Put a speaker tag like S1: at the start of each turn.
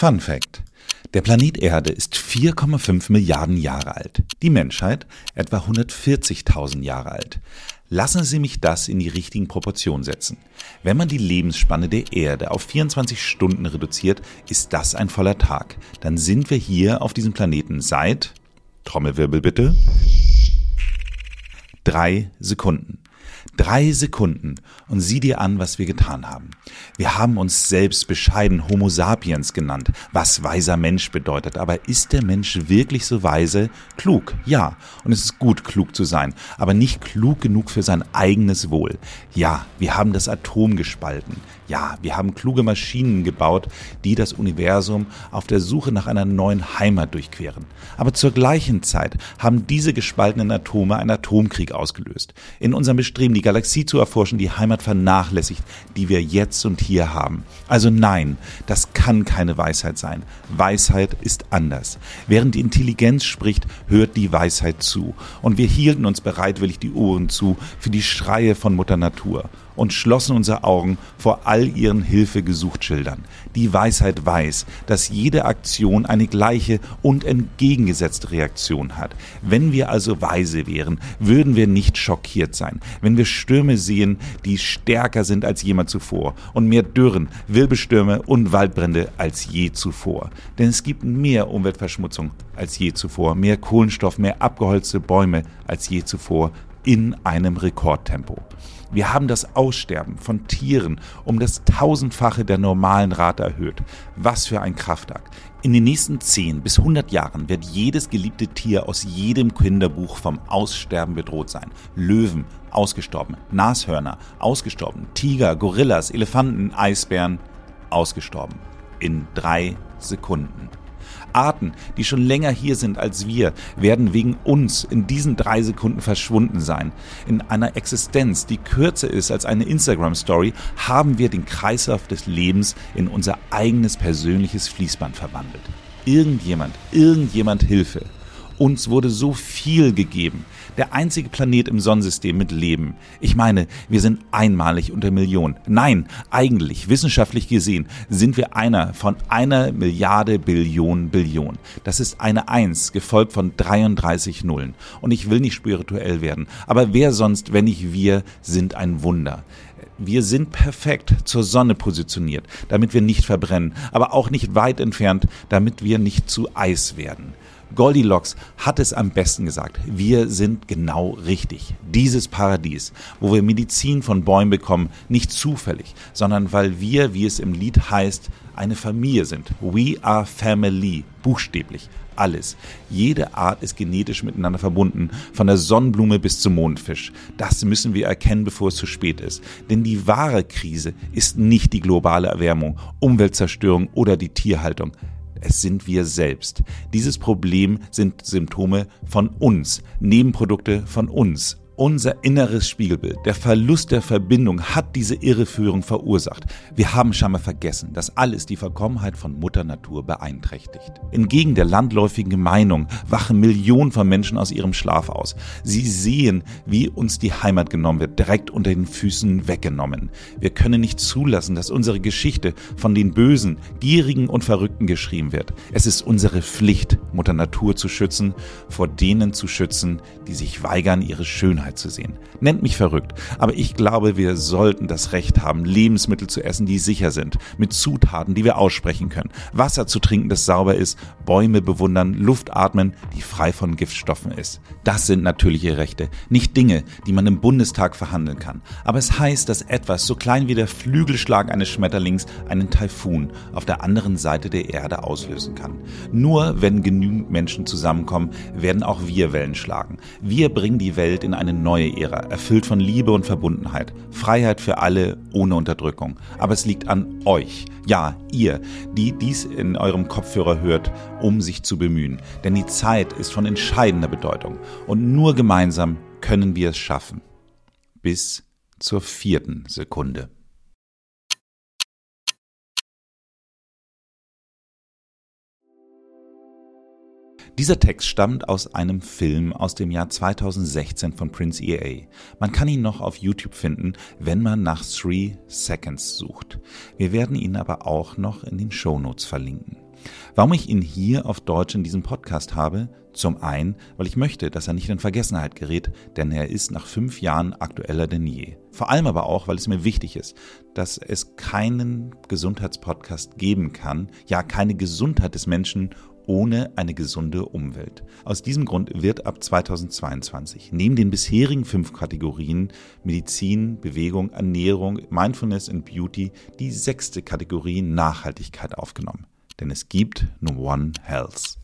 S1: Fun Fact. Der Planet Erde ist 4,5 Milliarden Jahre alt. Die Menschheit etwa 140.000 Jahre alt. Lassen Sie mich das in die richtigen Proportionen setzen. Wenn man die Lebensspanne der Erde auf 24 Stunden reduziert, ist das ein voller Tag. Dann sind wir hier auf diesem Planeten seit, Trommelwirbel bitte, drei Sekunden. Drei Sekunden und sieh dir an, was wir getan haben. Wir haben uns selbst bescheiden Homo sapiens genannt, was weiser Mensch bedeutet. Aber ist der Mensch wirklich so weise? Klug, ja. Und es ist gut, klug zu sein, aber nicht klug genug für sein eigenes Wohl. Ja, wir haben das Atom gespalten. Ja, wir haben kluge Maschinen gebaut, die das Universum auf der Suche nach einer neuen Heimat durchqueren. Aber zur gleichen Zeit haben diese gespaltenen Atome einen Atomkrieg ausgelöst. In unserem Bestreben, die Galaxie zu erforschen, die Heimat vernachlässigt, die wir jetzt und hier haben. Also nein, das kann keine Weisheit sein. Weisheit ist anders. Während die Intelligenz spricht, hört die Weisheit zu. Und wir hielten uns bereitwillig die Ohren zu für die Schreie von Mutter Natur und schlossen unsere Augen vor all ihren Hilfegesuchtschildern. Die Weisheit weiß, dass jede Aktion eine gleiche und entgegengesetzte Reaktion hat. Wenn wir also weise wären, würden wir nicht schockiert sein. Wenn wir Stürme sehen, die stärker sind als jemals zuvor und mehr Dürren, Wirbelstürme und Waldbrände als je zuvor. Denn es gibt mehr Umweltverschmutzung als je zuvor, mehr Kohlenstoff, mehr abgeholzte Bäume als je zuvor in einem Rekordtempo. Wir haben das Aussterben von Tieren um das tausendfache der normalen Rate erhöht. Was für ein Kraftakt. In den nächsten 10 bis 100 Jahren wird jedes geliebte Tier aus jedem Kinderbuch vom Aussterben bedroht sein. Löwen, ausgestorben. Nashörner, ausgestorben. Tiger, Gorillas, Elefanten, Eisbären, ausgestorben. In drei Sekunden. Arten, die schon länger hier sind als wir, werden wegen uns in diesen drei Sekunden verschwunden sein. In einer Existenz, die kürzer ist als eine Instagram-Story, haben wir den Kreislauf des Lebens in unser eigenes persönliches Fließband verwandelt. Irgendjemand, irgendjemand Hilfe. Uns wurde so viel gegeben. Der einzige Planet im Sonnensystem mit Leben. Ich meine, wir sind einmalig unter Millionen. Nein, eigentlich, wissenschaftlich gesehen, sind wir einer von einer Milliarde Billion Billion. Das ist eine Eins, gefolgt von 33 Nullen. Und ich will nicht spirituell werden. Aber wer sonst, wenn nicht wir, sind ein Wunder. Wir sind perfekt zur Sonne positioniert, damit wir nicht verbrennen, aber auch nicht weit entfernt, damit wir nicht zu Eis werden. Goldilocks hat es am besten gesagt. Wir sind genau richtig. Dieses Paradies, wo wir Medizin von Bäumen bekommen, nicht zufällig, sondern weil wir, wie es im Lied heißt, eine Familie sind. We are family, buchstäblich. Alles. Jede Art ist genetisch miteinander verbunden, von der Sonnenblume bis zum Mondfisch. Das müssen wir erkennen, bevor es zu spät ist. Denn die wahre Krise ist nicht die globale Erwärmung, Umweltzerstörung oder die Tierhaltung es sind wir selbst. Dieses Problem sind Symptome von uns, Nebenprodukte von uns unser inneres Spiegelbild, der Verlust der Verbindung hat diese Irreführung verursacht. Wir haben scheinbar vergessen, dass alles die Verkommenheit von Mutter Natur beeinträchtigt. Entgegen der landläufigen Meinung wachen Millionen von Menschen aus ihrem Schlaf aus. Sie sehen, wie uns die Heimat genommen wird, direkt unter den Füßen weggenommen. Wir können nicht zulassen, dass unsere Geschichte von den Bösen, Gierigen und Verrückten geschrieben wird. Es ist unsere Pflicht, Mutter Natur zu schützen, vor denen zu schützen, die sich weigern, ihre Schönheit zu sehen. Nennt mich verrückt, aber ich glaube, wir sollten das Recht haben, Lebensmittel zu essen, die sicher sind, mit Zutaten, die wir aussprechen können, Wasser zu trinken, das sauber ist, Bäume bewundern, Luft atmen, die frei von Giftstoffen ist. Das sind natürliche Rechte, nicht Dinge, die man im Bundestag verhandeln kann. Aber es heißt, dass etwas so klein wie der Flügelschlag eines Schmetterlings einen Taifun auf der anderen Seite der Erde auslösen kann. Nur wenn genügend Menschen zusammenkommen, werden auch wir Wellen schlagen. Wir bringen die Welt in eine neue Ära, erfüllt von Liebe und Verbundenheit. Freiheit für alle ohne Unterdrückung. Aber es liegt an euch, ja, ihr, die dies in eurem Kopfhörer hört, um sich zu bemühen. Denn die Zeit ist von entscheidender Bedeutung. Und nur gemeinsam können wir es schaffen. Bis zur vierten Sekunde. Dieser Text stammt aus einem Film aus dem Jahr 2016 von Prince EA. Man kann ihn noch auf YouTube finden, wenn man nach Three Seconds sucht. Wir werden ihn aber auch noch in den Show Notes verlinken. Warum ich ihn hier auf Deutsch in diesem Podcast habe? Zum einen, weil ich möchte, dass er nicht in Vergessenheit gerät, denn er ist nach fünf Jahren aktueller denn je. Vor allem aber auch, weil es mir wichtig ist, dass es keinen Gesundheitspodcast geben kann, ja keine Gesundheit des Menschen ohne eine gesunde Umwelt. Aus diesem Grund wird ab 2022 neben den bisherigen fünf Kategorien Medizin, Bewegung, Ernährung, Mindfulness und Beauty die sechste Kategorie Nachhaltigkeit aufgenommen. Denn es gibt nur One Health.